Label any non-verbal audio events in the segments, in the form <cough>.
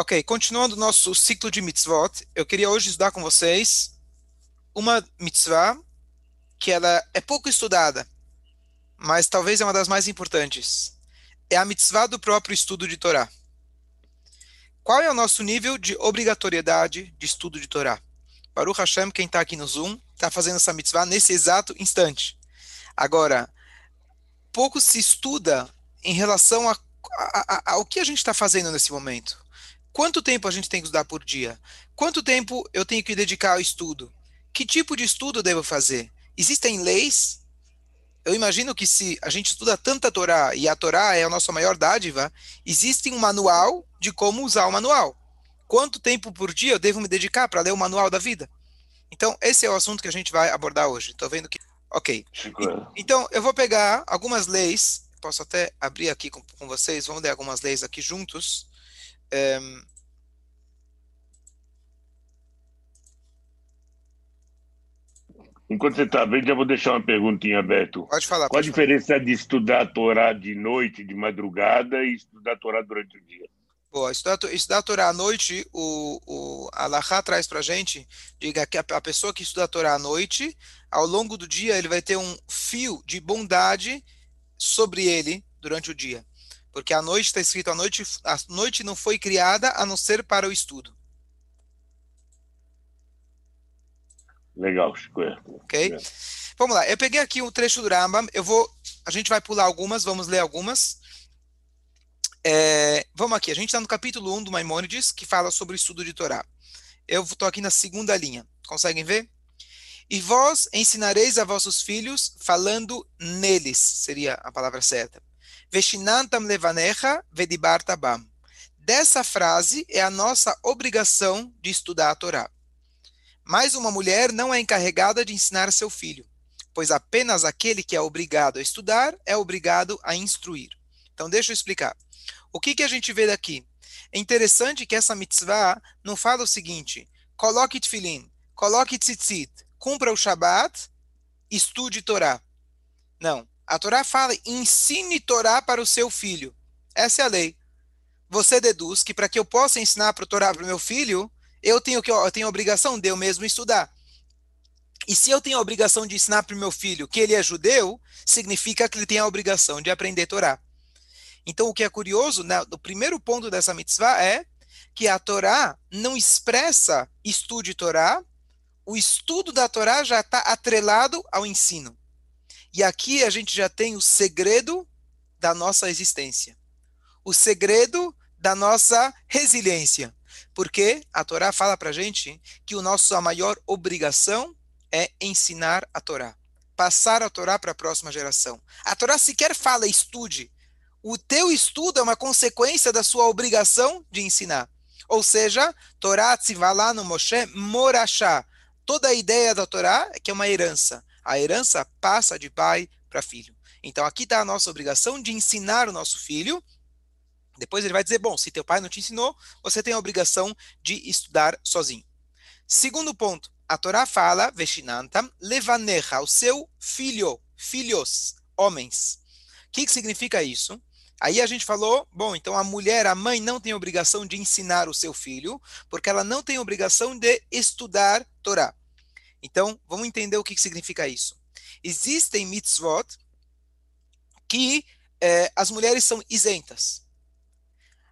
Ok, continuando o nosso ciclo de mitzvot, eu queria hoje estudar com vocês uma mitzvah que ela é pouco estudada, mas talvez é uma das mais importantes. É a mitzvah do próprio estudo de Torá. Qual é o nosso nível de obrigatoriedade de estudo de Torá? Baruch Hashem, quem está aqui no Zoom, está fazendo essa mitzvah nesse exato instante. Agora, pouco se estuda em relação a, a, a, ao que a gente está fazendo nesse momento. Quanto tempo a gente tem que estudar por dia? Quanto tempo eu tenho que dedicar ao estudo? Que tipo de estudo devo fazer? Existem leis? Eu imagino que se a gente estuda tanta Torá e a Torá é a nossa maior dádiva, existe um manual de como usar o manual. Quanto tempo por dia eu devo me dedicar para ler o manual da vida? Então, esse é o assunto que a gente vai abordar hoje. Estou vendo que. Ok. Então, eu vou pegar algumas leis. Posso até abrir aqui com, com vocês. Vamos ler algumas leis aqui juntos. Um, Enquanto você está vendo, já vou deixar uma perguntinha, Beto. Pode falar. Qual pode a diferença falar. de estudar a Torá de noite, de madrugada, e estudar a Torá durante o dia? Boa, estudar, estudar a Torá à noite, o, o Alahá traz para a gente, diga que a, a, pessoa que estuda a Torá à noite, ao longo do dia, ele vai ter um fio de bondade sobre ele durante o dia. Porque a noite está escrito, a noite, a noite não foi criada a não ser para o estudo. Legal, Chico. Ok? É. Vamos lá, eu peguei aqui um trecho do Rambam, eu vou, a gente vai pular algumas, vamos ler algumas. É, vamos aqui, a gente está no capítulo 1 do Maimônides, que fala sobre o estudo de Torá. Eu estou aqui na segunda linha, conseguem ver? E vós ensinareis a vossos filhos falando neles, seria a palavra certa. Veshinantam levanecha vedibartabam. Dessa frase é a nossa obrigação de estudar a Torá. Mas uma mulher não é encarregada de ensinar seu filho, pois apenas aquele que é obrigado a estudar é obrigado a instruir. Então, deixa eu explicar. O que, que a gente vê daqui? É interessante que essa mitzvah não fala o seguinte: coloque tefilin, coloque tzitzit, cumpra o Shabat, estude Torá. Não. A Torá fala: ensine Torá para o seu filho. Essa é a lei. Você deduz que para que eu possa ensinar para o Torá para o meu filho, eu tenho que eu tenho a obrigação de eu mesmo estudar. E se eu tenho a obrigação de ensinar para o meu filho que ele é judeu, significa que ele tem a obrigação de aprender Torá. Então, o que é curioso, né, o primeiro ponto dessa mitzvah é que a Torá não expressa estude Torá, o estudo da Torá já está atrelado ao ensino. E aqui a gente já tem o segredo da nossa existência. O segredo da nossa resiliência. Porque a Torá fala para a gente que a maior obrigação é ensinar a Torá. Passar a Torá para a próxima geração. A Torá sequer fala estude. O teu estudo é uma consequência da sua obrigação de ensinar. Ou seja, Torá Tzivalá no Moshe Morachá. Toda a ideia da Torá é que é uma herança a herança passa de pai para filho. Então aqui está a nossa obrigação de ensinar o nosso filho. Depois ele vai dizer: bom, se teu pai não te ensinou, você tem a obrigação de estudar sozinho. Segundo ponto, a Torá fala, Veshinantam, levanecha, o seu filho, filhos, homens. O que, que significa isso? Aí a gente falou, bom, então a mulher, a mãe, não tem obrigação de ensinar o seu filho, porque ela não tem obrigação de estudar Torá. Então, vamos entender o que significa isso. Existem mitzvot que eh, as mulheres são isentas.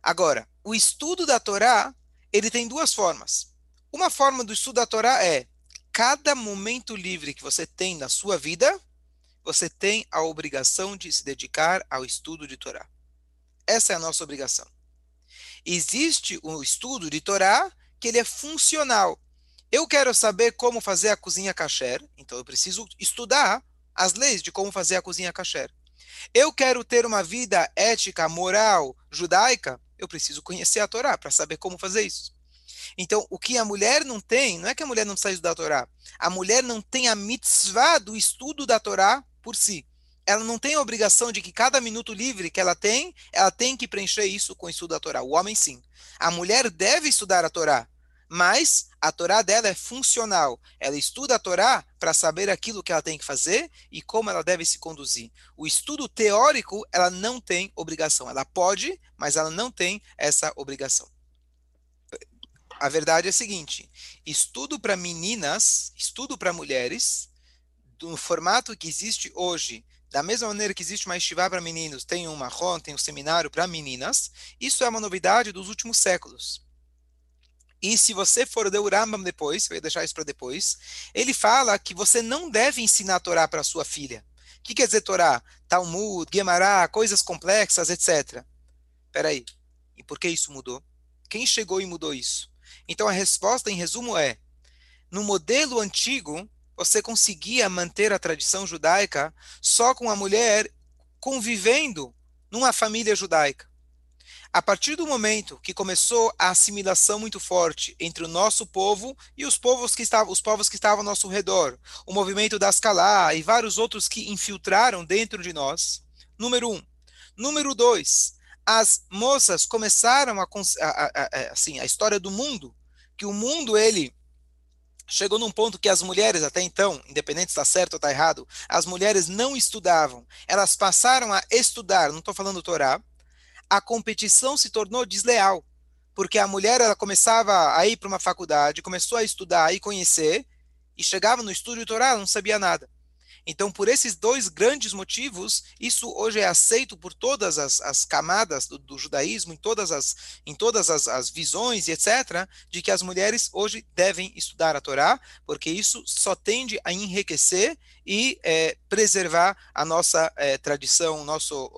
Agora, o estudo da Torá, ele tem duas formas. Uma forma do estudo da Torá é cada momento livre que você tem na sua vida, você tem a obrigação de se dedicar ao estudo de Torá. Essa é a nossa obrigação. Existe o um estudo de Torá que ele é funcional. Eu quero saber como fazer a cozinha kasher, então eu preciso estudar as leis de como fazer a cozinha kasher. Eu quero ter uma vida ética, moral, judaica, eu preciso conhecer a Torá para saber como fazer isso. Então, o que a mulher não tem, não é que a mulher não precisa estudar a Torá. A mulher não tem a mitzvah do estudo da Torá por si. Ela não tem a obrigação de que cada minuto livre que ela tem, ela tem que preencher isso com o estudo da Torá. O homem sim. A mulher deve estudar a Torá, mas a Torá dela é funcional. Ela estuda a Torá para saber aquilo que ela tem que fazer e como ela deve se conduzir. O estudo teórico, ela não tem obrigação. Ela pode, mas ela não tem essa obrigação. a verdade é a seguinte: estudo para meninas, estudo para mulheres, do formato que existe hoje, da mesma maneira que existe uma estivá para meninos, tem um marrom, tem um seminário para meninas, isso é uma novidade dos últimos séculos. E se você for ler o Rambam depois, eu ia deixar isso para depois, ele fala que você não deve ensinar a Torá para sua filha. O que quer dizer Torá? Talmud, Gemara, coisas complexas, etc. Peraí, e por que isso mudou? Quem chegou e mudou isso? Então a resposta, em resumo, é: no modelo antigo, você conseguia manter a tradição judaica só com a mulher convivendo numa família judaica. A partir do momento que começou a assimilação muito forte entre o nosso povo e os povos que estavam, os povos que estavam ao nosso redor, o movimento da Ascalá e vários outros que infiltraram dentro de nós, número um. Número dois, as moças começaram a, a, a, assim, a história do mundo, que o mundo ele chegou num ponto que as mulheres, até então, independente se está certo ou está errado, as mulheres não estudavam, elas passaram a estudar, não estou falando Torá, a competição se tornou desleal, porque a mulher ela começava a ir para uma faculdade, começou a estudar e conhecer, e chegava no estúdio Torá, não sabia nada. Então, por esses dois grandes motivos, isso hoje é aceito por todas as, as camadas do, do, judaísmo, em todas, as, em todas as, as visões e etc., de que as mulheres hoje devem estudar a Torá, porque isso só tende a enriquecer e é, preservar a nossa é, tradição, nosso,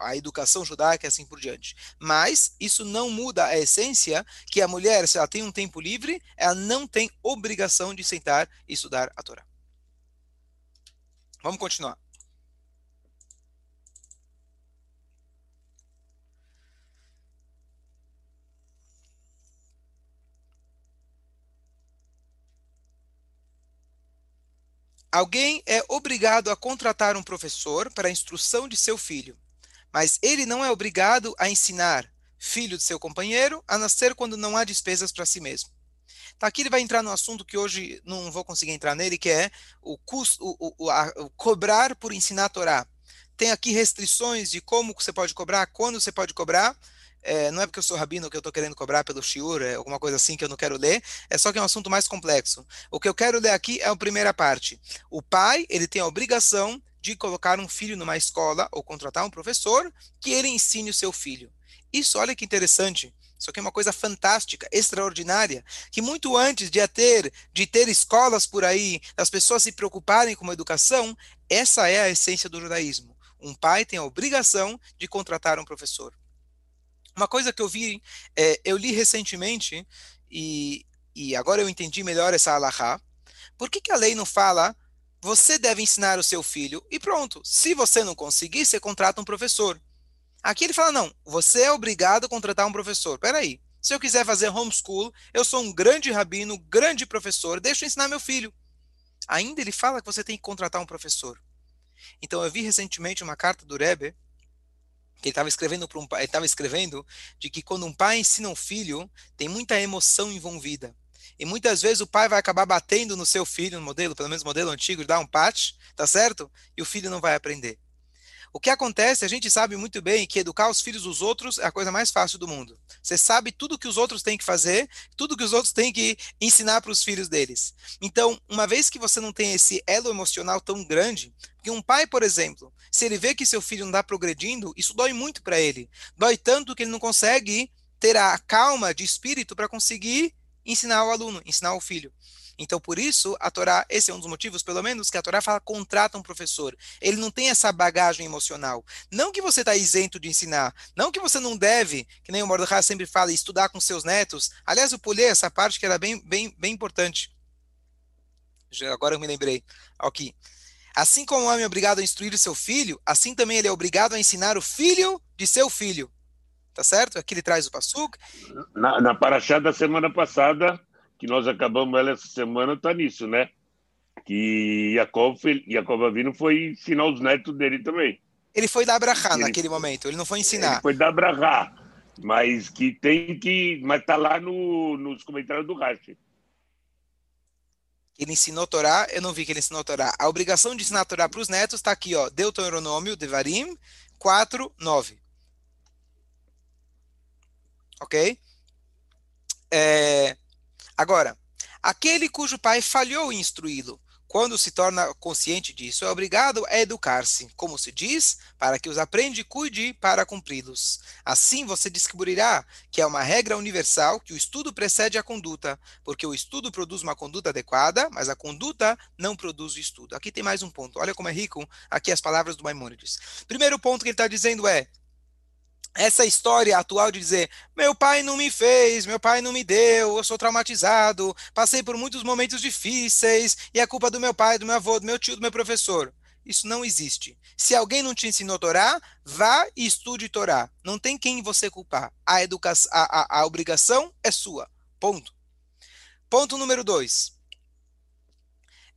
a educação judaica e assim por diante. Mas isso não muda a essência que a mulher, se ela tem um tempo livre, ela não tem obrigação de sentar e estudar a Torá. Vamos continuar. Alguém é obrigado a contratar um professor para a instrução de seu filho, mas ele não é obrigado a ensinar filho de seu companheiro, a nascer quando não há despesas para si mesmo. Tá, aqui ele vai entrar no assunto que hoje não vou conseguir entrar nele, que é o, custo, o, o, a, o cobrar por ensinar a Torá. Tem aqui restrições de como você pode cobrar, quando você pode cobrar. É, não é porque eu sou rabino que eu estou querendo cobrar pelo shiur, é alguma coisa assim que eu não quero ler, é só que é um assunto mais complexo. O que eu quero ler aqui é a primeira parte. O pai, ele tem a obrigação de colocar um filho numa escola ou contratar um professor que ele ensine o seu filho. Isso, olha que interessante. Isso aqui é uma coisa fantástica, extraordinária, que muito antes de ter, de ter escolas por aí, das pessoas se preocuparem com a educação, essa é a essência do judaísmo. Um pai tem a obrigação de contratar um professor. Uma coisa que eu vi, é, eu li recentemente, e, e agora eu entendi melhor essa alahá. Por que, que a lei não fala você deve ensinar o seu filho e pronto? Se você não conseguir, você contrata um professor. Aqui ele fala: não, você é obrigado a contratar um professor. Peraí, se eu quiser fazer homeschool, eu sou um grande rabino, grande professor, deixa eu ensinar meu filho. Ainda ele fala que você tem que contratar um professor. Então eu vi recentemente uma carta do Rebbe, que ele estava escrevendo para um pai, estava escrevendo de que quando um pai ensina um filho, tem muita emoção envolvida. E muitas vezes o pai vai acabar batendo no seu filho, no modelo, pelo menos modelo antigo, dá um patch, tá certo? E o filho não vai aprender. O que acontece, a gente sabe muito bem que educar os filhos dos outros é a coisa mais fácil do mundo. Você sabe tudo que os outros têm que fazer, tudo que os outros têm que ensinar para os filhos deles. Então, uma vez que você não tem esse elo emocional tão grande, que um pai, por exemplo, se ele vê que seu filho não está progredindo, isso dói muito para ele. Dói tanto que ele não consegue ter a calma de espírito para conseguir ensinar o aluno, ensinar o filho. Então, por isso, a Torá, esse é um dos motivos, pelo menos, que a Torá fala contrata um professor. Ele não tem essa bagagem emocional. Não que você está isento de ensinar, não que você não deve, que nem o Mordecai sempre fala, estudar com seus netos. Aliás, eu pulei essa parte que era bem, bem, bem importante. Agora eu me lembrei. Aqui. Assim como o homem é obrigado a instruir seu filho, assim também ele é obrigado a ensinar o filho de seu filho. Tá certo? Aqui ele traz o Passuk. Na, na paraxá da semana passada, que nós acabamos ela essa semana está nisso, né? Que Jacob, Jacob Avino foi ensinar os netos dele também. Ele foi dar brahá naquele momento, ele não foi ensinar. Ele foi dar brahá, mas que tem que... Mas tá lá no, nos comentários do Rashi. Ele ensinou Torá, eu não vi que ele ensinou Torá. A obrigação de ensinar Torá para os netos está aqui, ó, Deuteronômio, Devarim, 4, 9. Ok? É, Agora, aquele cujo pai falhou em instruí-lo, quando se torna consciente disso, é obrigado a educar-se, como se diz, para que os aprende e cuide para cumpri-los. Assim você descobrirá que é uma regra universal que o estudo precede a conduta, porque o estudo produz uma conduta adequada, mas a conduta não produz o estudo. Aqui tem mais um ponto. Olha como é rico aqui as palavras do Maimônides. Primeiro ponto que ele está dizendo é essa história atual de dizer meu pai não me fez, meu pai não me deu, eu sou traumatizado, passei por muitos momentos difíceis e é culpa do meu pai, do meu avô, do meu tio, do meu professor. Isso não existe. Se alguém não te ensinou Torá, vá e estude Torá. Não tem quem você culpar. A, educação, a, a, a obrigação é sua. Ponto. Ponto número dois.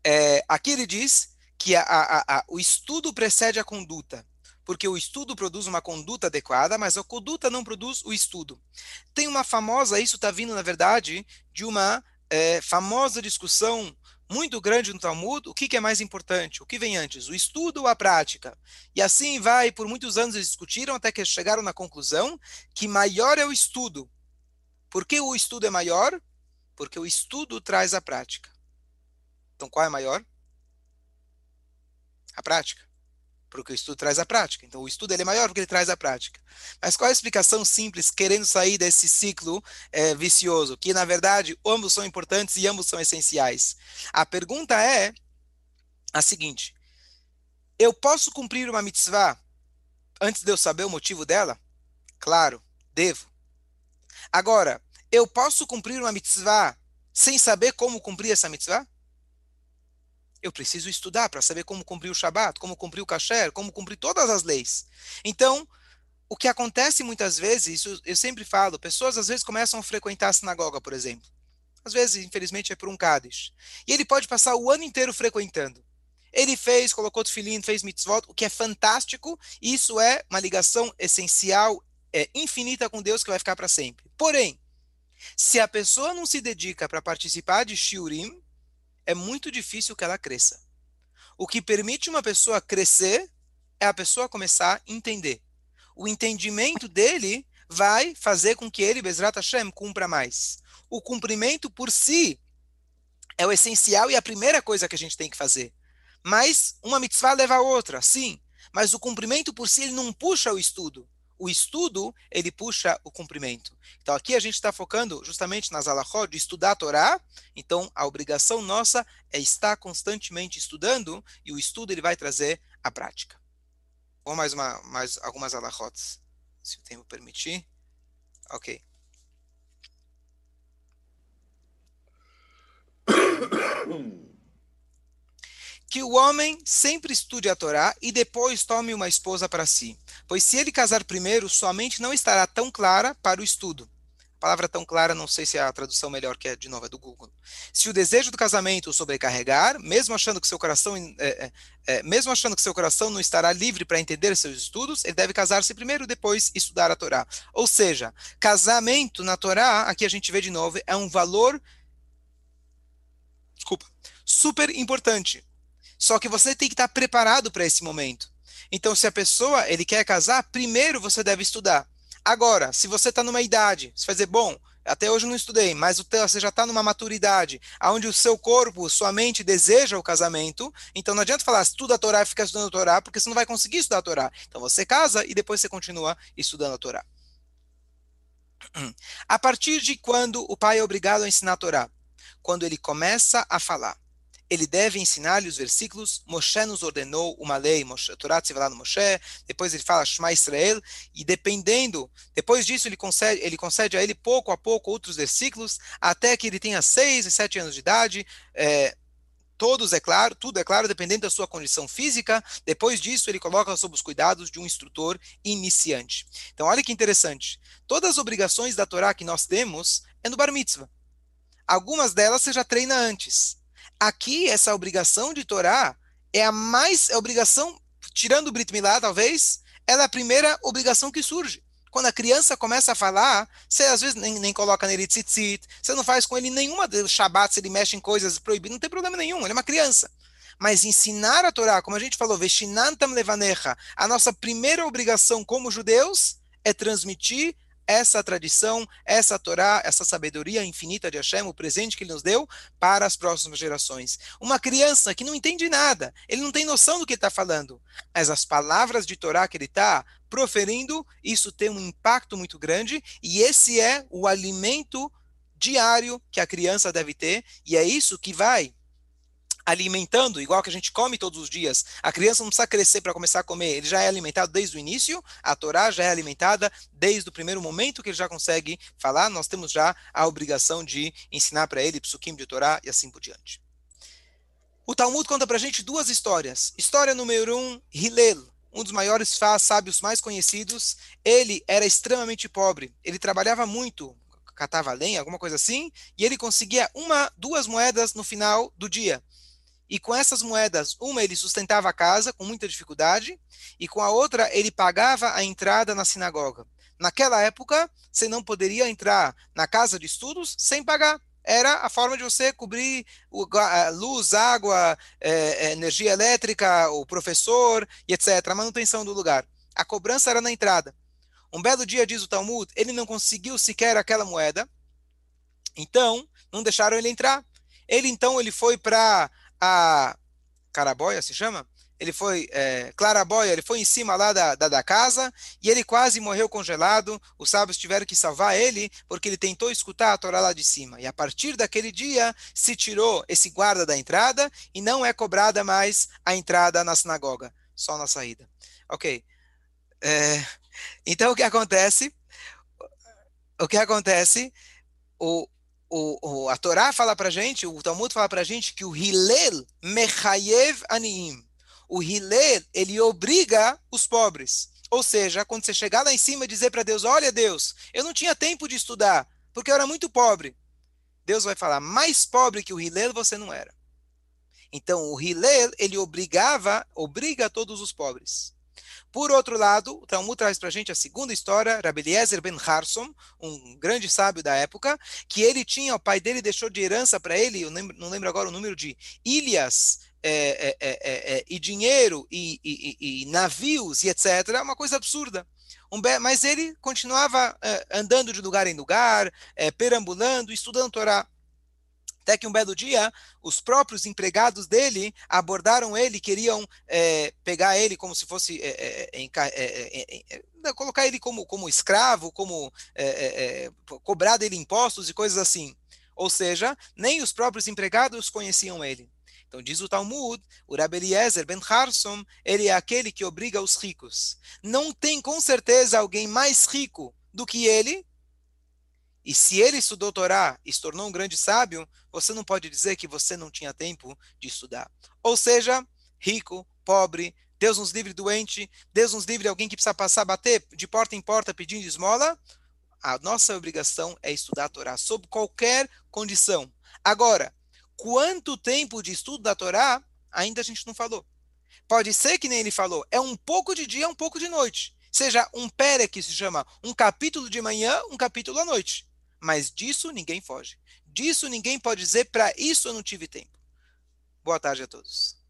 É, aqui ele diz que a, o estudo precede a conduta porque o estudo produz uma conduta adequada, mas a conduta não produz o estudo. Tem uma famosa, isso está vindo, na verdade, de uma é, famosa discussão muito grande no Talmud, o que, que, é mais importante? O que vem antes, o estudo ou a prática? E assim vai, por muitos anos eles discutiram até que chegaram na conclusão que maior é o estudo. Por que o estudo é maior? Porque o estudo traz a prática. Então qual é maior? A prática porque o estudo traz a prática. Então, o estudo ele é maior porque ele traz a prática. Mas qual é a explicação simples, querendo sair desse ciclo é, vicioso? Que, na verdade, ambos são importantes e ambos são essenciais. A pergunta é a seguinte: eu posso cumprir uma mitzvah antes de eu saber o motivo dela? Claro, devo. Agora, eu posso cumprir uma mitzvah sem saber como cumprir essa mitzvah? Eu preciso estudar para saber como cumprir o Shabat, como cumprir o Kasher, como cumprir todas as leis. Então, o que acontece muitas vezes, isso eu sempre falo, pessoas às vezes começam a frequentar a sinagoga, por exemplo. Às vezes, infelizmente, é por um Kaddish. E ele pode passar o ano inteiro frequentando. Ele fez, colocou tefilim, fez mitzvot, o que é fantástico. Isso é uma ligação essencial, é, infinita com Deus que vai ficar para sempre. Porém, se a pessoa não se dedica para participar de shiurim, é muito difícil que ela cresça. O que permite uma pessoa crescer é a pessoa começar a entender. O entendimento dele vai fazer com que ele, Bezrat Hashem, cumpra mais. O cumprimento por si é o essencial e a primeira coisa que a gente tem que fazer. Mas uma mitzvah leva a outra, sim. Mas o cumprimento por si ele não puxa o estudo o estudo, ele puxa o cumprimento. Então, aqui a gente está focando justamente nas alahot de estudar a Torá. Então, a obrigação nossa é estar constantemente estudando e o estudo ele vai trazer a prática. Vamos mais, uma, mais algumas alahots, se o tempo permitir. Ok. <coughs> que o homem sempre estude a Torá e depois tome uma esposa para si. Pois se ele casar primeiro, sua mente não estará tão clara para o estudo. A palavra tão clara, não sei se é a tradução melhor que é, de novo, é do Google. Se o desejo do casamento o sobrecarregar, mesmo achando que seu coração, é, é, é, mesmo achando que seu coração não estará livre para entender seus estudos, ele deve casar-se primeiro, depois estudar a Torá. Ou seja, casamento na Torá, aqui a gente vê de novo, é um valor, desculpa, super importante. Só que você tem que estar preparado para esse momento. Então, se a pessoa ele quer casar, primeiro você deve estudar. Agora, se você está numa idade, você vai dizer, bom, até hoje eu não estudei, mas você já está numa maturidade, onde o seu corpo, sua mente deseja o casamento, então não adianta falar, estuda a Torá e fica estudando a Torá, porque você não vai conseguir estudar a Torá. Então você casa e depois você continua estudando a Torá. <clears throat> A partir de quando o pai é obrigado a ensinar a Torá? Quando ele começa a falar ele deve ensinar-lhe os versículos. Moshe nos ordenou uma lei, Moshe, Torá no Moshe, depois ele fala Shema Israel, e dependendo, depois disso ele concede, ele concede a ele pouco a pouco outros versículos, até que ele tenha seis e sete anos de idade, é, todos é claro, tudo é claro, dependendo da sua condição física. Depois disso, ele coloca sob os cuidados de um instrutor iniciante. Então, olha que interessante. Todas as obrigações da Torá que nós temos é no Bar Mitzvah. Algumas delas você já treina antes. Aqui, essa obrigação de Torá é a mais, é a obrigação, tirando o Brit Milá, talvez, ela é a primeira obrigação que surge. Quando a criança começa a falar, você às vezes nem, nem coloca nele tzitzit, você não faz com ele nenhuma Shabbat, se ele mexe em coisas proibidas, não tem problema nenhum, ele é uma criança. Mas ensinar a Torá, como a gente falou, Veshinantam levanecha, a nossa primeira obrigação como judeus é transmitir essa tradição, essa Torá, essa sabedoria infinita de Hashem, o presente que ele nos deu para as próximas gerações. Uma criança que não entende nada, ele não tem noção do que está falando, mas as palavras de Torá que ele está proferindo, isso tem um impacto muito grande e esse é o alimento diário que a criança deve ter e é isso que vai alimentando, igual que a gente come todos os dias. A criança não precisa crescer para começar a comer, ele já é alimentado desde o início, a Torá já é alimentada desde o primeiro momento que ele já consegue falar, nós temos já a obrigação de ensinar para ele psukim de Torá e assim por diante. O Talmud conta para a gente duas histórias. História número um, Hillel, um dos maiores sábios mais conhecidos. Ele era extremamente pobre, ele trabalhava muito, catava lenha, alguma coisa assim, e ele conseguia uma, duas moedas no final do dia e com essas moedas, uma ele sustentava a casa com muita dificuldade, e com a outra ele pagava a entrada na sinagoga. Naquela época, você não poderia entrar na casa de estudos sem pagar. Era a forma de você cobrir luz, água, é, energia elétrica, o professor e etc. A manutenção do lugar. A cobrança era na entrada. Um belo dia, diz o Talmud, ele não conseguiu sequer aquela moeda, então não deixaram ele entrar. Ele então ele foi para a Caraboia, se chama? Ele foi, é, Claraboia, ele foi em cima lá da, da, da, casa e ele quase morreu congelado. Os sábios tiveram que salvar ele porque ele tentou escutar a Torá lá de cima. E a partir daquele dia se tirou esse guarda da entrada e não é cobrada mais a entrada na sinagoga, só na saída. Ok. É, então o que acontece? O que acontece? O, o, o, a Torá fala para gente, o Talmud fala para gente que o Hillel mechayev aniim. O Hillel, ele obriga os pobres. Ou seja, quando você chegar lá em cima e dizer para Deus, olha Deus, eu não tinha tempo de estudar, porque eu era muito pobre. Deus vai falar, mais pobre que o Hillel você não era. Então, o Hillel, ele obrigava, obriga todos os pobres. Por outro lado, o Talmud traz para a gente a segunda história, Rabbi Eliezer ben Harsom, um grande sábio da época, que ele tinha, o pai dele deixou de herança para ele, eu não lembro agora o número de ilhas é, é, é, é e dinheiro e, e, e, navios e etc. É uma coisa absurda. Um, mas ele continuava é, andando de lugar em lugar, é, perambulando, estudando Torá. Até que um belo dia, os próprios empregados dele abordaram ele, queriam é, pegar ele como se fosse é, é, colocar ele como, como escravo, como cobrar dele impostos e coisas assim. Ou seja, nem os próprios empregados conheciam ele. Então diz o Talmud, o Rabbi Eliezer ben Harsom, ele é aquele que obriga os ricos. Não tem com certeza alguém mais rico do que ele e se ele estudou Torá e se tornou um grande sábio, você não pode dizer que você não tinha tempo de estudar. Ou seja, rico, pobre, Deus nos livre doente, Deus nos livre alguém que precisa passar, bater de porta em porta pedindo esmola. A nossa obrigação é estudar a Torá sob qualquer condição. Agora, quanto tempo de estudo da Torá ainda a gente não falou. Pode ser que nem ele falou, é um pouco de dia, um pouco de noite. Seja um pere que se chama um capítulo de manhã, um capítulo à noite. Mas disso ninguém foge. Disso ninguém pode dizer, para isso eu não tive tempo. Boa tarde a todos.